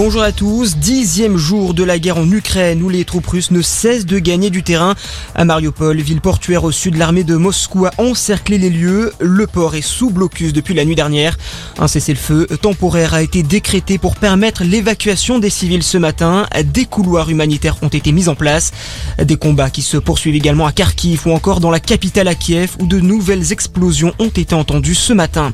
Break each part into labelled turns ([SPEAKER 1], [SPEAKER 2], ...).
[SPEAKER 1] Bonjour à tous, dixième jour de la guerre en Ukraine où les troupes russes ne cessent de gagner du terrain. À Mariupol, ville portuaire au sud, l'armée de Moscou a encerclé les lieux. Le port est sous blocus depuis la nuit dernière. Un cessez-le-feu temporaire a été décrété pour permettre l'évacuation des civils ce matin. Des couloirs humanitaires ont été mis en place. Des combats qui se poursuivent également à Kharkiv ou encore dans la capitale à Kiev où de nouvelles explosions ont été entendues ce matin.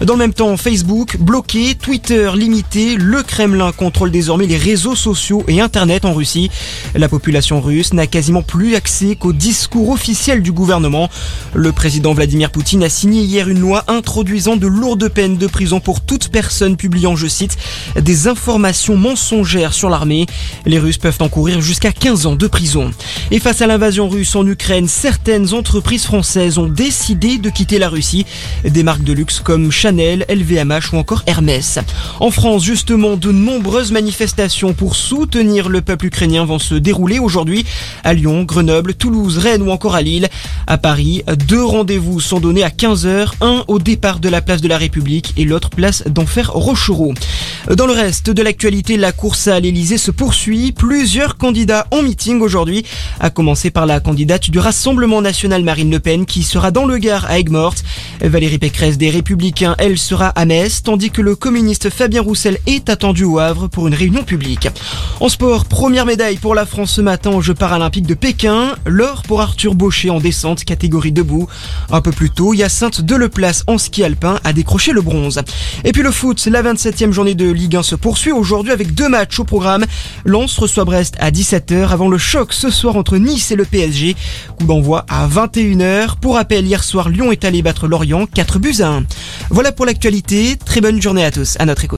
[SPEAKER 1] Dans le même temps, Facebook bloqué, Twitter limité, le Kremlin contrôle désormais les réseaux sociaux et Internet en Russie. La population russe n'a quasiment plus accès qu'au discours officiel du gouvernement. Le président Vladimir Poutine a signé hier une loi introduisant de lourdes peines de prison pour toute personne publiant, je cite, des informations mensongères sur l'armée. Les Russes peuvent encourir jusqu'à 15 ans de prison. Et face à l'invasion russe en Ukraine, certaines entreprises françaises ont décidé de quitter la Russie. Des marques de luxe comme Chanel, LVMH ou encore Hermès. En France, justement, de nombreux nombreuses manifestations pour soutenir le peuple ukrainien vont se dérouler aujourd'hui à Lyon, Grenoble, Toulouse, Rennes ou encore à Lille. À Paris, deux rendez-vous sont donnés à 15h, un au départ de la place de la République et l'autre place d'Enfer Rochereau. Dans le reste de l'actualité, la course à l'Elysée se poursuit. Plusieurs candidats en meeting aujourd'hui, à commencer par la candidate du Rassemblement national Marine Le Pen qui sera dans le Gard à Aigues-Mortes. Valérie Pécresse des Républicains, elle sera à Metz, tandis que le communiste Fabien Roussel est attendu au Havre pour une réunion publique. En sport, première médaille pour la France ce matin aux Jeux paralympiques de Pékin. L'or pour Arthur Baucher en descente catégorie debout. Un peu plus tôt, Hyacinthe Deleplace en ski alpin a décroché le bronze. Et puis le foot, la 27e journée de Ligue 1 se poursuit aujourd'hui avec deux matchs au programme. Lens reçoit Brest à 17h avant le choc ce soir entre Nice et le PSG. Coup d'envoi à 21h. Pour rappel, hier soir, Lyon est allé battre Lorient 4 buts à 1. Voilà pour l'actualité. Très bonne journée à tous. À notre écoute.